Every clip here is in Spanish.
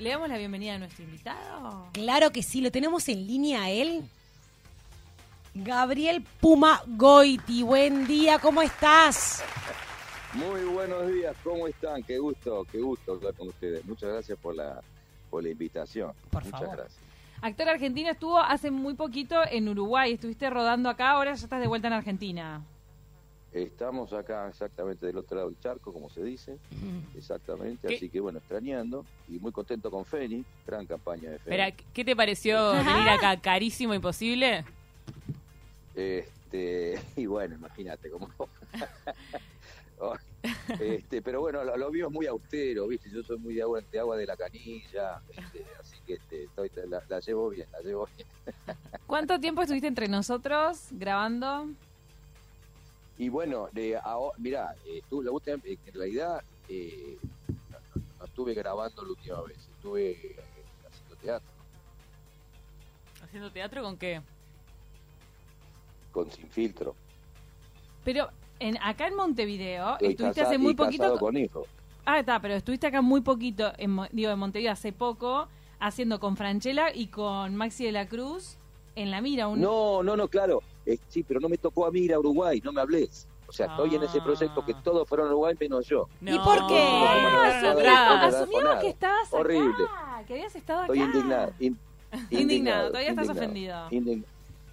¿Le damos la bienvenida a nuestro invitado? Claro que sí, lo tenemos en línea a él. Gabriel Puma Goiti, buen día, ¿cómo estás? Muy buenos días, ¿cómo están? Qué gusto, qué gusto hablar con ustedes. Muchas gracias por la, por la invitación. Por Muchas favor. gracias. Actor argentino estuvo hace muy poquito en Uruguay, estuviste rodando acá, ahora ya estás de vuelta en Argentina. Estamos acá exactamente del otro lado del charco, como se dice, exactamente, ¿Qué? así que bueno, extrañando y muy contento con Fénix, gran campaña de Espera, Fénix. ¿qué te pareció venir acá? ¿Carísimo, imposible? Este, y bueno, imagínate cómo... Este, pero bueno, lo, lo mío es muy austero, ¿viste? Yo soy muy de agua de, agua de la canilla, este, así que este, estoy, la, la llevo bien, la llevo bien. ¿Cuánto tiempo estuviste entre nosotros grabando? Y bueno, de, ahora, mirá, eh, tú, la última, en realidad eh, no, no- no estuve grabando la última vez, estuve eh, haciendo teatro ¿Haciendo teatro con qué? con Sin Filtro. Pero en, acá en Montevideo, Estoy estuviste hace muy poquito... con hijo. Ah, está, pero estuviste acá muy poquito, en, digo, en Montevideo hace poco, haciendo con Franchella y con Maxi de la Cruz en La Mira. Un... No, no, no, claro. Eh, sí, pero no me tocó a mí ir a Uruguay, no me hables. O sea, estoy en ese Ah. proyecto que todos fueron a Uruguay menos yo. No. ¿Y por qué? Ah, No, no, asumimos- no, no, no, asumimos que estabas acá, Horrible. que habías estado acá. Estoy indignado. in- Indignado, todavía estás indignado, ofendido.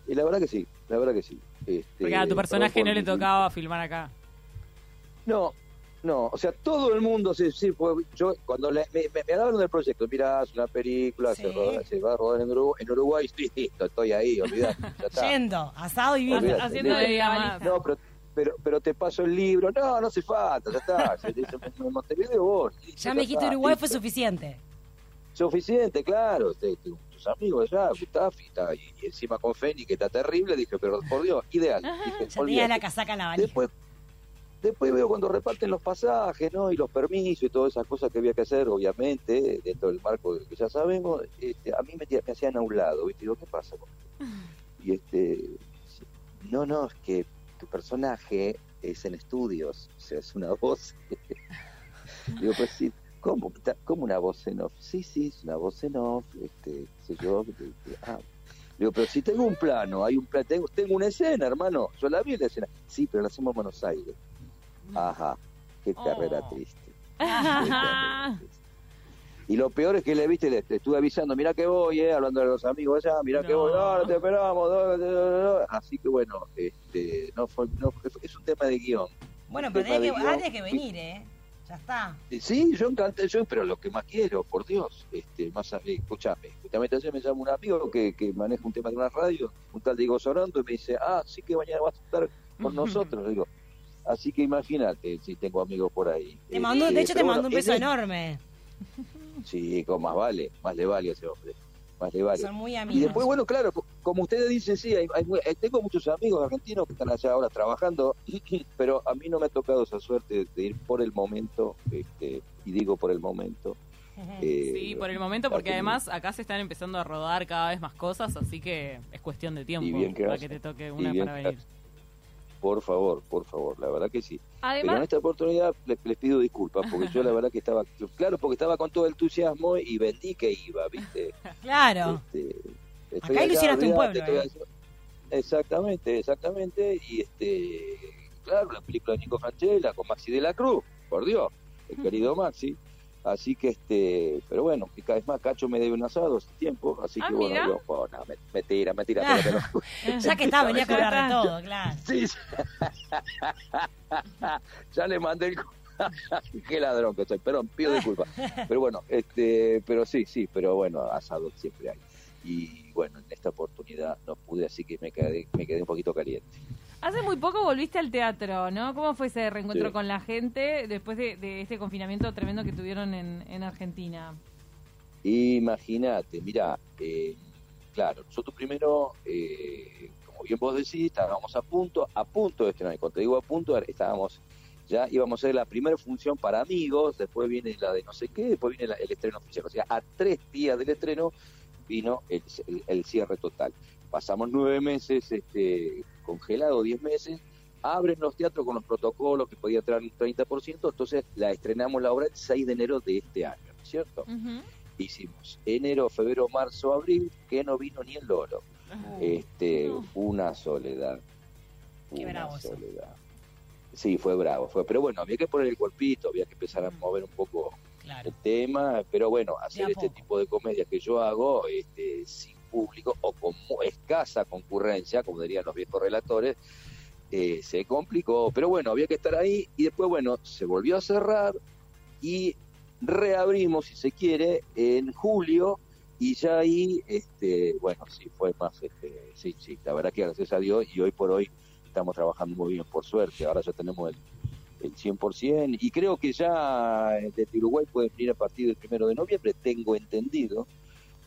Y la verdad que sí, la verdad que sí. Este, Porque a tu personaje por- no le tocaba filmar acá. No, no, o sea, todo el mundo, sí, sí, fue- yo cuando le- me, me, me hablaron del proyecto, mira, es una película, Sí. se, roda- se va a rodar en Uruguay, en Uruguay, sí, listo, estoy ahí, olvidate, ya está. Yendo, asado y vino. Haciendo de. No, pero, pero, pero te paso el libro, no, no hace falta, ya está, se dice, Montevideo vos. listo, Ya me dijiste está, Uruguay, fue suficiente. Suficiente, claro, te- muchos amigos allá, Gustavo, y, está, y, y encima con Feni, que está terrible, dije, pero por Dios, ideal. Dije, Ya la casaca en la valija. Después, después veo cuando reparten los pasajes, ¿no? Y los permisos y todas esas cosas que había que hacer, obviamente, dentro del marco que ya sabemos, este, a mí me, me hacían a un lado, ¿viste? Digo, ¿qué pasa? Y este, no, no, es que tu personaje es en estudios, o sea, es una voz. Digo, pues sí, ¿cómo, ¿cómo una voz en off? Sí, sí, es una voz en off, este, qué sé yo. este, ah. Digo, pero si tengo un plano, hay un plano, tengo, tengo una escena, hermano, yo la vi la escena. Sí, pero la hacemos en Buenos Aires. Ajá, qué carrera Oh. triste. qué carrera triste. Y lo peor es que le viste, le, le estuve avisando, mira que voy, eh, hablando de los amigos allá, mira que No. voy, no, no te esperamos, no, no, no, no. así que bueno, este, no fue, no fue- es un tema de guion. Bueno, pero tenés que, ah, venir, ¿eh? Ya está. Eh, Sí, yo encanté, yo, pero lo que más quiero, por Dios, este, más, a- eh, escúchame, justamente ayer me llama un amigo que, que maneja un tema de una radio, un tal Diego Sorondo, y me dice, ah, sí que mañana vas a estar con nosotros, digo, así que imagínate si tengo amigos por ahí. Te mando, de Este, hecho, te mando bueno, un beso enorme. Sí, con más vale, más le vale a ese hombre, más le vale. Son muy Y amigos. después, bueno, claro, co- como ustedes dicen, sí, hay, hay eh, tengo muchos amigos argentinos que están allá ahora trabajando, pero a mí no me ha tocado esa suerte de ir por el momento, este, y digo por el momento. eh, Sí, por el momento, porque además acá se están empezando a rodar cada vez más cosas, así que es cuestión de tiempo Y bien que para hace. que te toque Y una bien para que venir. Por favor, por favor, la verdad que sí. Pero en esta oportunidad les, les pido disculpas, porque yo la verdad que estaba, claro, porque estaba con todo el entusiasmo y vendí que iba, ¿viste? Claro. Este, estoy Acá ilusionaste un pueblo, allá. Exactamente, exactamente. Y este, claro, la película de Nico Franchella con Maxi de la Cruz, por Dios, el querido Maxi. Así que este, pero bueno, que cada vez más Cacho me debe un asado hace tiempo, así Ah, que bueno, mira. yo, oh, no, me, me tira, me tira, Ah. pero. Ya que está, venía a cobrar de todo, claro. Sí, sí. ya le mandé el qué ladrón que soy, perdón, pido disculpas. Pero bueno, este, pero sí, sí, pero bueno, asado siempre hay. Y bueno, en esta oportunidad no pude, así que me quedé, me quedé un poquito caliente. Hace muy poco volviste al teatro, ¿no? ¿Cómo fue ese reencuentro Sí. con la gente después de, de este confinamiento tremendo que tuvieron en, en Argentina? Imagínate, mira, eh, claro, nosotros primero, eh, como bien vos decís, estábamos a punto, a punto de estrenar, y cuando te digo a punto, estábamos, ya íbamos a hacer la primera función para amigos, después viene la de no sé qué, después viene la- el estreno oficial, o sea, a tres días del estreno vino el, el- el cierre total. Pasamos nueve meses este, congelado, diez meses, abren los teatros con los protocolos que podía traer un 30%, entonces la estrenamos la obra el 6 de enero de este año, ¿no es cierto? Hicimos enero, febrero, marzo, abril, que no vino ni el loro. Este, una soledad. Qué una bravo soledad. Sí, fue bravo, fue, pero bueno, había que poner el cuerpito, había que empezar a mover un poco Claro. el tema, pero bueno, hacer este tipo de comedia que yo hago este, sin público o con escasa concurrencia, como dirían los viejos relatores, eh, se complicó, pero bueno, había que estar ahí y después, bueno, se volvió a cerrar y reabrimos, si se quiere, en julio y ya ahí, este, bueno, sí, fue más, este, sí, sí, la verdad que gracias a Dios y hoy por hoy estamos trabajando muy bien, por suerte, ahora ya tenemos el, el 100% y creo que ya desde Uruguay pueden venir a partir del primero de noviembre, tengo entendido,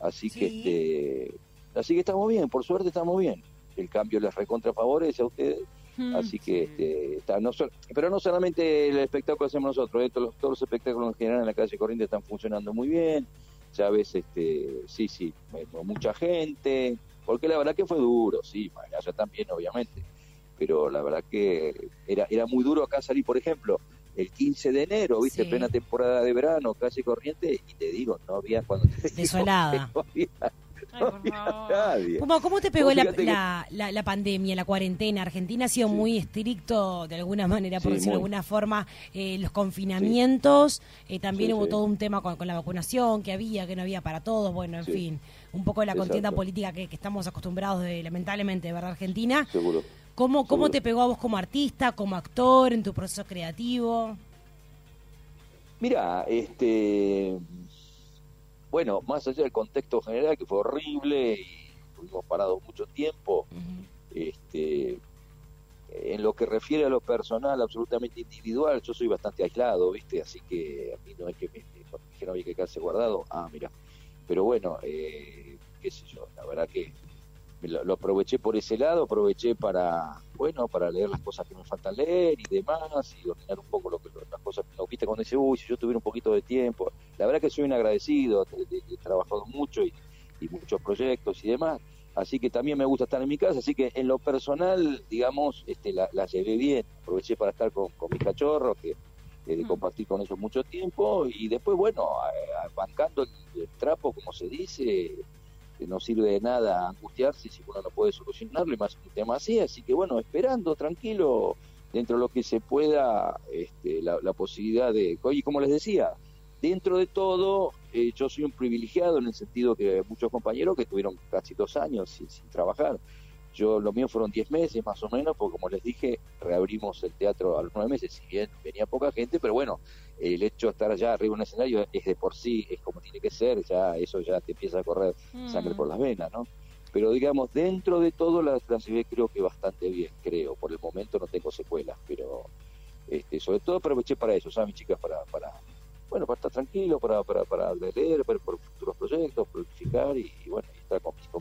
así que este, así que estamos bien, por suerte estamos bien, el cambio les recontra favorece a ustedes Mm. Así que, este, está, no sol- pero no solamente el espectáculo que hacemos nosotros, eh, todos, los- todos los espectáculos en general en la calle Corriente están funcionando muy bien. Ya ves, este, sí, sí, mucha gente, porque la verdad que fue duro, sí, allá también, obviamente. Pero la verdad que era, era muy duro acá salir, por ejemplo, el 15 de enero, viste, Sí. plena temporada de verano, calle Corriente, y te digo, no había cuando te digo, Desolada. no había, Ay, no por había favor. nadie. Puma, ¿cómo te pegó la, que- la, la- la pandemia, la cuarentena? Argentina ha sido Sí. muy estricto, de alguna manera, por Sí, decirlo de alguna forma, eh, los confinamientos. eh, también Sí, hubo sí. todo un tema con, con la vacunación, que había, que no había para todos. Bueno, en Sí. fin, un poco la contienda Exacto. política que, que estamos acostumbrados, de, lamentablemente, de verdad, Argentina. Seguro. ¿Cómo, ¿Cómo te pegó a vos como artista, como actor, en tu proceso creativo? Mira, este, bueno, más allá del contexto general que fue horrible y estuvimos parados mucho tiempo, este, en lo que refiere a lo personal, absolutamente individual, yo soy bastante aislado, ¿viste? Así que a mí no hay que, me, me dijeron había que quedarse guardado, ah, mira, pero bueno, eh, qué sé yo, la verdad que lo, lo aproveché por ese lado, aproveché para, bueno, para leer las cosas que me faltan leer y demás, y ordenar un poco lo que, las cosas que no viste cuando dice, uy, si yo tuviera un poquito de tiempo. La verdad que soy un agradecido, de- de- de- he trabajado mucho y, y muchos proyectos y demás, así que también me gusta estar en mi casa, así que en lo personal, digamos, este, la, la llevé bien, aproveché para estar con, con mis cachorros, que eh, de Mm. compartir con ellos mucho tiempo, y después, bueno, a- a- bancando el, el trapo, como se dice, no sirve de nada angustiarse si uno no puede solucionarlo y más un tema así, así que bueno, esperando tranquilo dentro de lo que se pueda este, la, la posibilidad de, oye, como les decía, dentro de todo eh, yo soy un privilegiado en el sentido que muchos compañeros que tuvieron casi dos años sin trabajar. Yo, lo mío fueron 10 meses más o menos, porque como les dije, reabrimos el teatro a los nueve meses, si bien venía poca gente, pero bueno, el hecho de estar allá arriba en un escenario es de por sí, es como tiene que ser, ya eso ya te empieza a correr sangre Mm. por las venas, ¿no? Pero digamos, dentro de todo la llevé creo que bastante bien, creo. Por el momento no tengo secuelas, pero este, sobre todo aproveché para eso, ¿sabes, mis chicas? Para, para, bueno, para estar tranquilo, para, para, para leer, para, por futuros proyectos, planificar y, y bueno,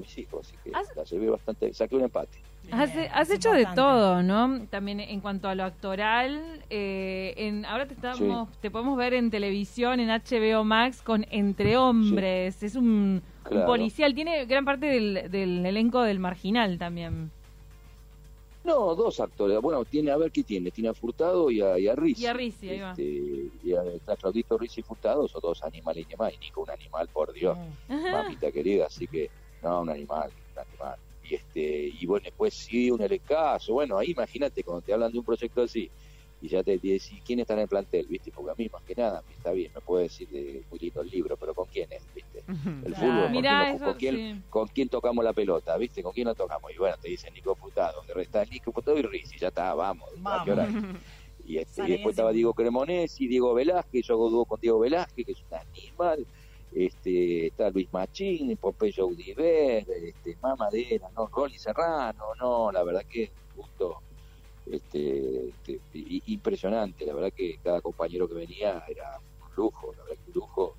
mis, hijos. Así que ¿Has- la llevé bastante, saqué un empate. Has, Bien, has es hecho de todo, ¿no? También en cuanto a lo actoral, eh, en, ahora te estamos, te podemos ver en televisión, en HBO Max, con Entre Hombres. Es un, un policial, tiene gran parte del, del elenco del Marginal también. No, dos actores. Bueno, tiene, a ver qué tiene. Tiene a Furtado y a, y a Rizzi. Y a Rizzi, ahí va. Este, y a, está Claudito Rizzi y Furtado, son dos animales y demás. Y Nico, un animal, por Dios. Mamita querida, así que no, un animal, un animal. Y este, y bueno, después sí, un caso, bueno, ahí imagínate cuando te hablan de un proyecto así, y ya te decís quién está en el plantel, viste, porque a mí más que nada, está bien, me puede decir de muy lindo el libro, pero con quién es, viste, el fútbol, con, Mirá, quién, eso, con, quién, sí. con quién tocamos la pelota, viste, con quién la tocamos, y bueno, te dicen Nico Furtado, de está Nico Furtado y Rizzi, ya está, vamos, ¿a qué hora? Y, este, y después estaba. Diego Cremonesi, Diego Velázquez, yo hago dúo con Diego Velázquez, que es un animal. Este, está Luis Machín, Pompeyo Audiver, este, Mamadera, ¿no? Rolly Serrano, no, la verdad que un gusto este, este, impresionante, la verdad que cada compañero que venía era un lujo, la verdad que un lujo.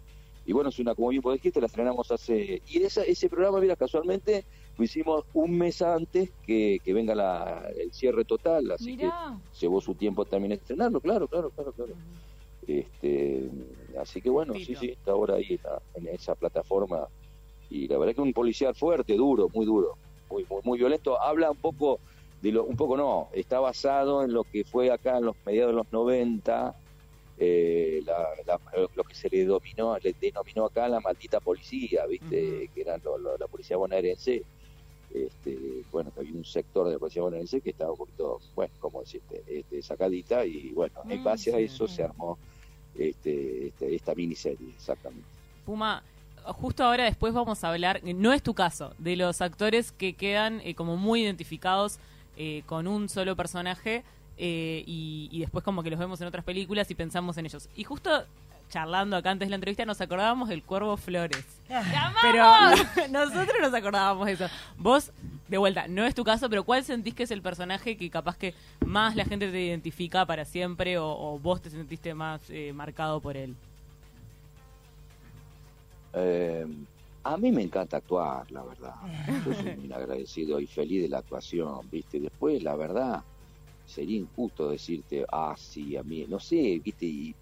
Y bueno, es una, como bien vos dijiste, la estrenamos hace... Y esa, ese programa, mira, casualmente lo hicimos un mes antes que, que venga la, el cierre total, así que llevó su tiempo también estrenarlo, claro, claro, claro, claro. Este, así que bueno, sí, sí, está ahora ahí en, la- en esa plataforma y la verdad que un policial fuerte, duro, muy duro, muy muy, muy violento. Habla un poco de lo, un poco no, está basado en lo que fue acá en los mediados de los 90, eh, lo que se le dominó, le denominó acá la maldita policía, ¿viste? Que era la policía bonaerense. Este, bueno, que había un sector de la policía bonaerense que estaba un poquito, bueno, como decirte, este, sacadita y bueno, en mm, base a eso se armó este, este, esta miniserie, exactamente. Puma, justo ahora después vamos a hablar, no es tu caso, de los actores que quedan eh, como muy identificados eh, con un solo personaje eh, y, después como que los vemos en otras películas y pensamos en ellos. Y justo charlando acá antes de la entrevista nos acordábamos del Cuervo Flores. Pero nosotros nos acordábamos de eso. Vos, de vuelta, no es tu caso, pero ¿cuál sentís que es el personaje que capaz que más la gente te identifica para siempre o, vos te sentiste más eh, marcado por él? Eh, a mí me encanta actuar, la verdad. Yo soy muy agradecido y feliz de la actuación, ¿viste? Después, la verdad, sería injusto decirte, ah, sí, a mí, no sé, viste, y,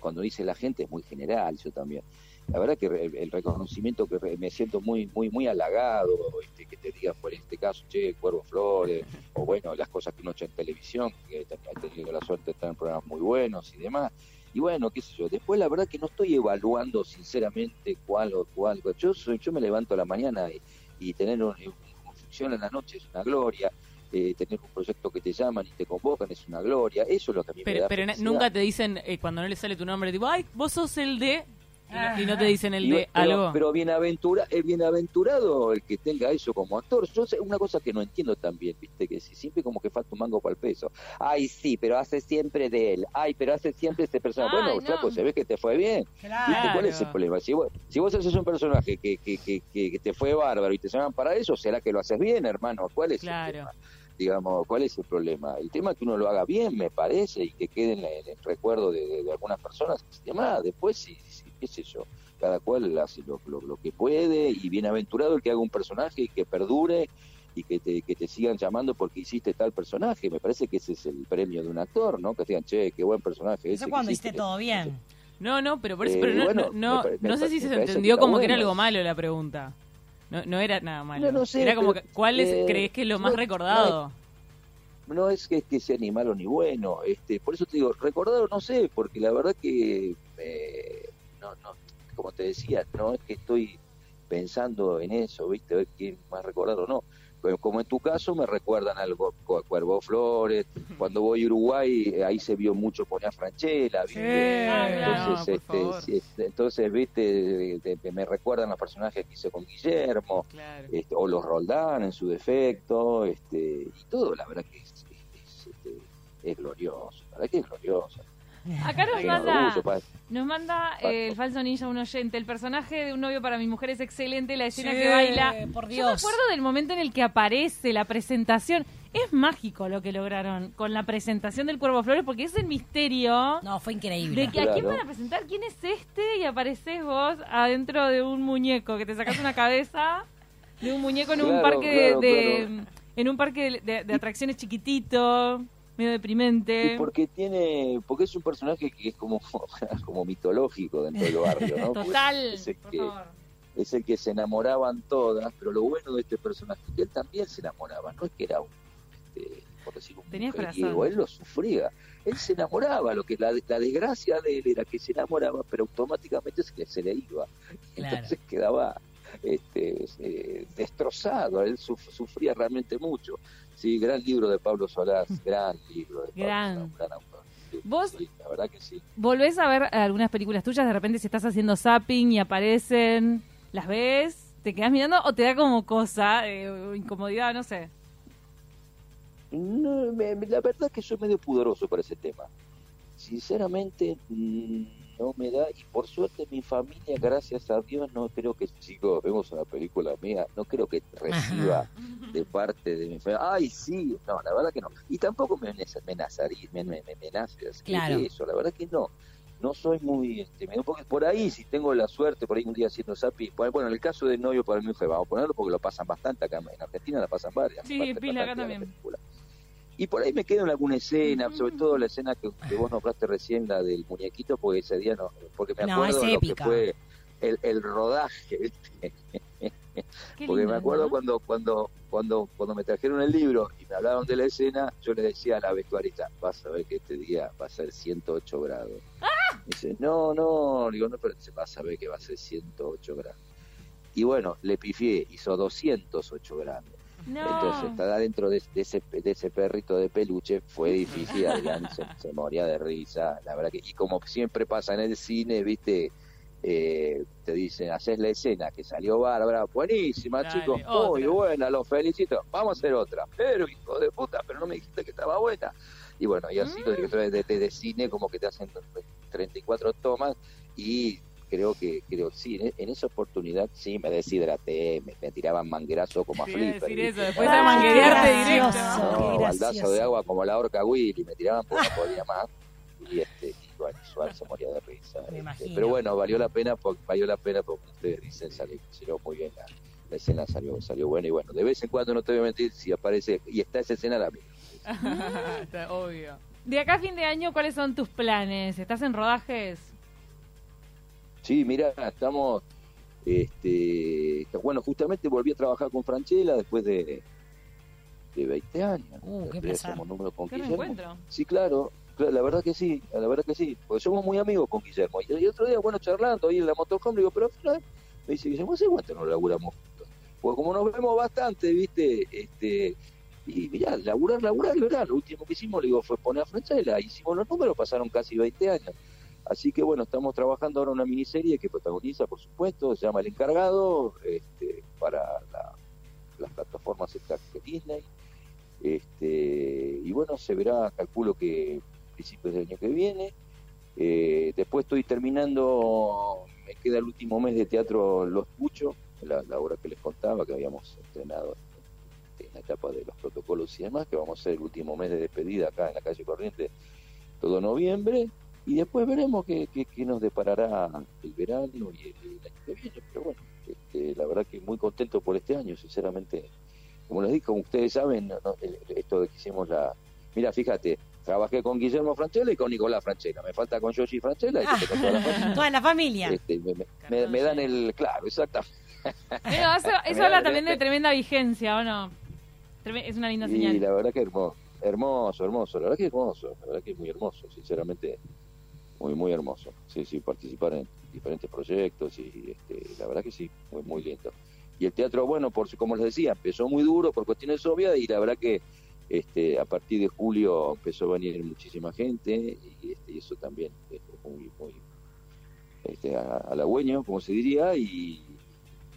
cuando dice la gente es muy general, yo también. La verdad que el, reconocimiento que me siento muy muy muy halagado, este, que te digan por este caso, che, Cuervo Flores, o bueno, las cosas que uno echa en televisión, que he tenido la suerte de estar en programas muy buenos y demás. Y bueno, qué sé yo, después la verdad que no estoy evaluando sinceramente cuál o cuál. Yo, soy, yo me levanto a la mañana y, tener una función en la noche es una gloria eh, tener un proyecto que te llaman y te convocan es una gloria. Eso es lo que a mí pero, me da Pero nunca te dicen, eh, cuando no le sale tu nombre, tipo, ay, vos sos el de... Y no, te dicen el de algo. Pero bienaventura, es bienaventurado el que tenga eso como actor. Yo sé una cosa que no entiendo también, viste, que si siempre como que falta un mango para el peso. Ay, sí, pero hace siempre de él. Ay, pero hace siempre este personaje. bueno, no. se ve que te fue bien. ¿Cuál es el problema? Si vos, si vos haces un personaje que, que, que, que, te fue bárbaro y te llaman para eso, será que lo haces bien, hermano. ¿Cuál es el problema? Digamos, ¿cuál es el problema? El tema es que uno lo haga bien, me parece, y que quede en, el recuerdo de, algunas personas y demás. Después, sí, sí, qué sé yo, cada cual hace lo, lo, que puede y bienaventurado el que haga un personaje y que perdure y que te, que te sigan llamando porque hiciste tal personaje. Me parece que ese es el premio de un actor, ¿no? Que digan, che, qué buen personaje. Eso cuando hiciste todo bien. No, no, pero por eso, pero eh, no, no, no, sé si se entendió como que era algo malo la pregunta. No, no era nada malo. No, sé, era como, ¿cuál es, crees que es lo más recordado? No es, que, que sea ni malo ni bueno. este Por eso te digo, recordado no sé, porque la verdad que, eh, no, no, como te decía, no es que estoy pensando en eso, ¿viste? A ver quién más recordado o no como en tu caso, me recuerdan al Cuervo Flores. Cuando voy a Uruguay, eh, ahí se vio mucho poner Franchella. entonces, este, entonces, viste, me recuerdan los personajes que hice con Guillermo, este, o los Roldán en su defecto, este, y todo, la verdad que es, es, este, es glorioso, la verdad que es glorioso. Acá nos manda, nos manda eh, el falso ninja un oyente. El personaje de un novio para mi mujer es excelente. La escena que baila. Por Dios. Yo me acuerdo del momento en el que aparece la presentación. Es mágico lo que lograron con la presentación del Cuervo Flores porque es el misterio. No, fue increíble. De que a quién van a presentar, quién es este y apareces vos adentro de un muñeco que te sacas una cabeza de un muñeco en un parque de, en un parque de atracciones chiquitito medio deprimente. porque tiene, porque es un personaje que es como, como mitológico dentro del barrio, ¿no? Total, es el, que, es el que se enamoraban todas, pero lo bueno de este personaje es que él también se enamoraba, no es que era un, este, por decir un mujeriego, él lo sufría, él se enamoraba, lo que la, la, desgracia de él era que se enamoraba, pero automáticamente se, se le iba, entonces quedaba este, eh, destrozado, él sufría realmente mucho. Sí, gran libro de Pablo Solás, gran libro de gran. gran autor. ¿Vos la verdad que sí. volvés a ver algunas películas tuyas? De repente si estás haciendo zapping y aparecen, ¿las ves? ¿Te quedas mirando o te da como cosa, eh, incomodidad, no sé? No, la verdad que soy medio pudoroso para ese tema. Sinceramente, mm, no me da, y por suerte mi familia, gracias a Dios, no creo que, chicos, vemos una película mía, no creo que reciba de parte de mi familia, ay, sí, no, la verdad que no. Y tampoco me amenazaría, me, me, me claro. eso, la verdad que no. No soy muy, este, me porque por ahí, si tengo la suerte, por ahí un día haciendo zapi, bueno, en el caso de novio para mi mujer, vamos a ponerlo porque lo pasan bastante acá en Argentina, la pasan varias. Sí, pila acá también. Y por ahí me quedo en alguna escena, sobre todo la escena que, vos nombraste recién, la del muñequito, porque ese día no, porque me acuerdo de lo que fue el, el rodaje, porque me acuerdo cuando, cuando, cuando, cuando me trajeron el libro y me hablaron de la escena, yo le decía a la vestuarista, vas a ver que este día va a ser 108 grados. ¡Ah! dice, no, no, digo, no, pero se va a saber que va a ser 108 gramos. Y bueno, le pifié, hizo 208 Entonces, estar adentro de, ese, de ese perrito de peluche fue difícil, Adrián se, moría de risa, la verdad que, y como siempre pasa en el cine, viste, eh, te dicen, haces la escena que salió bárbara, buenísima chicos, muy buena, los felicito, vamos a hacer otra, pero hijo de puta, pero no me dijiste que estaba buena. Y bueno, y así los mm. directores de, de, de, cine como que te hacen 34 tomas y creo que creo sí en, esa oportunidad sí me deshidraté me, tiraban manguerazo como a Flipper decir eso, después de manguerearte directo. no, baldazo de agua como la orca Willy me tiraban porque no podía más. Y este y bueno Suárez se moría de risa este, pero bueno valió la pena porque valió la pena porque ustedes dicen salió, salió muy bien la, la, escena salió salió buena y bueno de vez en cuando no te voy a mentir si aparece y está esa escena la misma está obvio. De acá a fin de año cuáles son tus planes estás en rodajes Sí, mira, estamos, este, bueno, justamente volví a trabajar con Franchella después de, de 20 años. Uh, qué pesar. con. Sí, claro, la verdad que sí, la verdad que sí, porque somos muy amigos con Guillermo. Y, otro día, bueno, charlando ahí en la motorhome, digo, pero me dice Guillermo, ¿hace cuánto nos laburamos juntos? Porque como nos vemos bastante, viste, este, y mirá, laburar, laburar, laburar. Lo último que hicimos, le digo, fue poner a Franchella, hicimos los números, pasaron casi 20 años. Así que bueno, estamos trabajando ahora una miniserie que protagoniza, por supuesto, se llama El Encargado, este, para las plataformas de Disney. Este, y bueno, se verá, calculo que principios del año que viene. Eh, después estoy terminando, me queda el último mes de teatro Lo Escucho, la, la obra que les contaba, que habíamos estrenado en la etapa de los protocolos y demás, que vamos a hacer el último mes de despedida acá en la calle Corriente, todo noviembre y después veremos qué, qué, nos deparará el verano y el, año que viene. Pero bueno, este, la verdad que muy contento por este año, sinceramente. Como les dije, como ustedes saben, esto de que hicimos la... Mira, fíjate, trabajé con Guillermo Franchella y con Nicolás Franchella. Me falta con Yoshi Franchella y con toda la familia. Toda la familia. Este, me, dan el... Claro, exactamente. eso, eso habla también de tremenda vigencia, ¿o no? Es una linda señal. Y la verdad que hermoso, hermoso, hermoso. La verdad que hermoso, la verdad que es muy hermoso, sinceramente muy muy hermoso. Sí, sí, participar en diferentes proyectos y este, la verdad que sí, muy, muy lindo. Y el teatro, bueno, por como les decía, empezó muy duro por cuestiones obvias y la verdad que este, a partir de julio empezó a venir muchísima gente y, este, eso también es muy, muy este, halagüeño, como se diría, y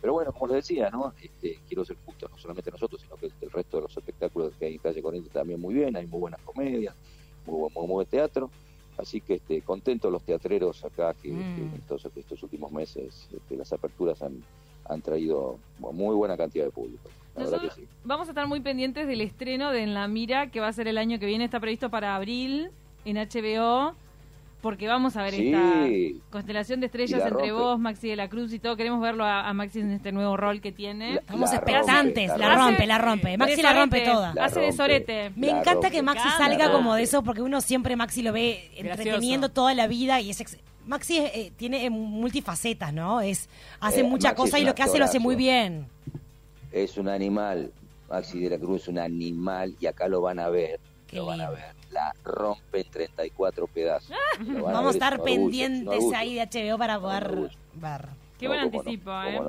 pero bueno, como les decía, ¿no? Este, quiero ser justo, no solamente nosotros, sino que el, resto de los espectáculos que hay en Calle Corriente también muy bien, hay muy buenas comedias, muy, muy, muy buen teatro. Así que este, contentos los teatreros acá que, mm. estos, estos, últimos meses este, las aperturas han, han traído muy buena cantidad de público. Vamos a estar muy pendientes del estreno de En la Mira, que va a ser el año que viene, está previsto para abril en HBO porque vamos a ver esta constelación de estrellas entre vos, Maxi de la Cruz y todo. Queremos verlo a, Maxi en este nuevo rol que tiene. Estamos expectantes, la, rompe, la rompe. Maxi la rompe toda. hace de sorete. Me encanta que Maxi salga como de eso, porque uno siempre Maxi lo ve entreteniendo toda la vida y es Maxi eh, tiene eh, multifacetas, ¿no? Es hace eh, mucha cosa y lo que hace lo hace muy bien. Es un animal, Maxi de la Cruz es un animal y acá lo van a ver. lo van a ver la rompe en 34 pedazos. Vamos a estar pendientes ahí de HBO para poder ver. Qué buen anticipo, ¿eh?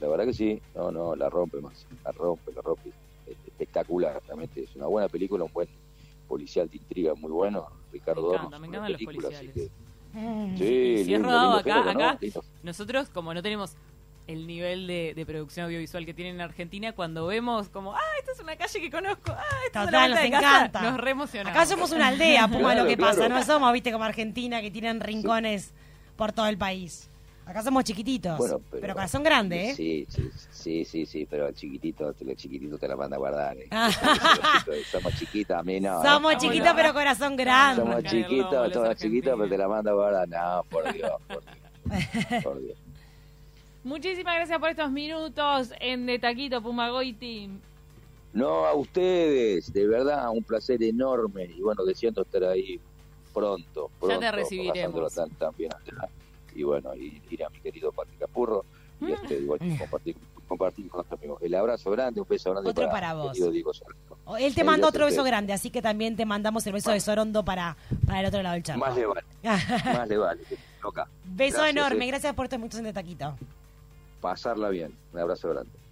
La verdad que sí, no, no, la rompe más, la rompe, la rompe. Espectacular, realmente es una buena película, un buen policial de intriga muy bueno. Ricardo me encanta, me encantan los policiales. Mm. sí, si es rodado acá, acá, nosotros como no tenemos el nivel de, producción audiovisual que tienen en Argentina cuando vemos como, ah, esta es una calle que conozco, ah, esta es una nos encanta. nos re emocionamos. Acá somos una aldea, Puma, lo que pasa, no somos, viste, como Argentina que tienen rincones por todo el país. Acá somos chiquititos, pero, corazón grande, ¿eh? Sí, sí, sí, sí, pero el chiquitito, el chiquitito te la manda a guardar, ¿eh? somos chiquitos, a mí no. ¿eh? Somos chiquitos, pero corazón grande. Somos chiquitos, somos chiquitos, pero te la manda a guardar. No, por Dios, por Dios. Por Dios. Muchísimas gracias por estos minutos en De Taquito Pumagoiti. No, a ustedes, de verdad, un placer enorme y bueno, deseando estar ahí pronto. pronto ya te recibiremos. Tan, Y bueno, y ir a mi querido Pati Capurro y este, igual compartir, compartir con nuestros amigos. El abrazo grande, un beso grande otro para, vos. Él te manda otro beso grande, así que también te mandamos el beso de Sorondo para, para el otro lado del charco. Más le vale. Más le vale. Beso enorme, gracias por estar mucho en el taquito. Pasarla bien. Un abrazo grande.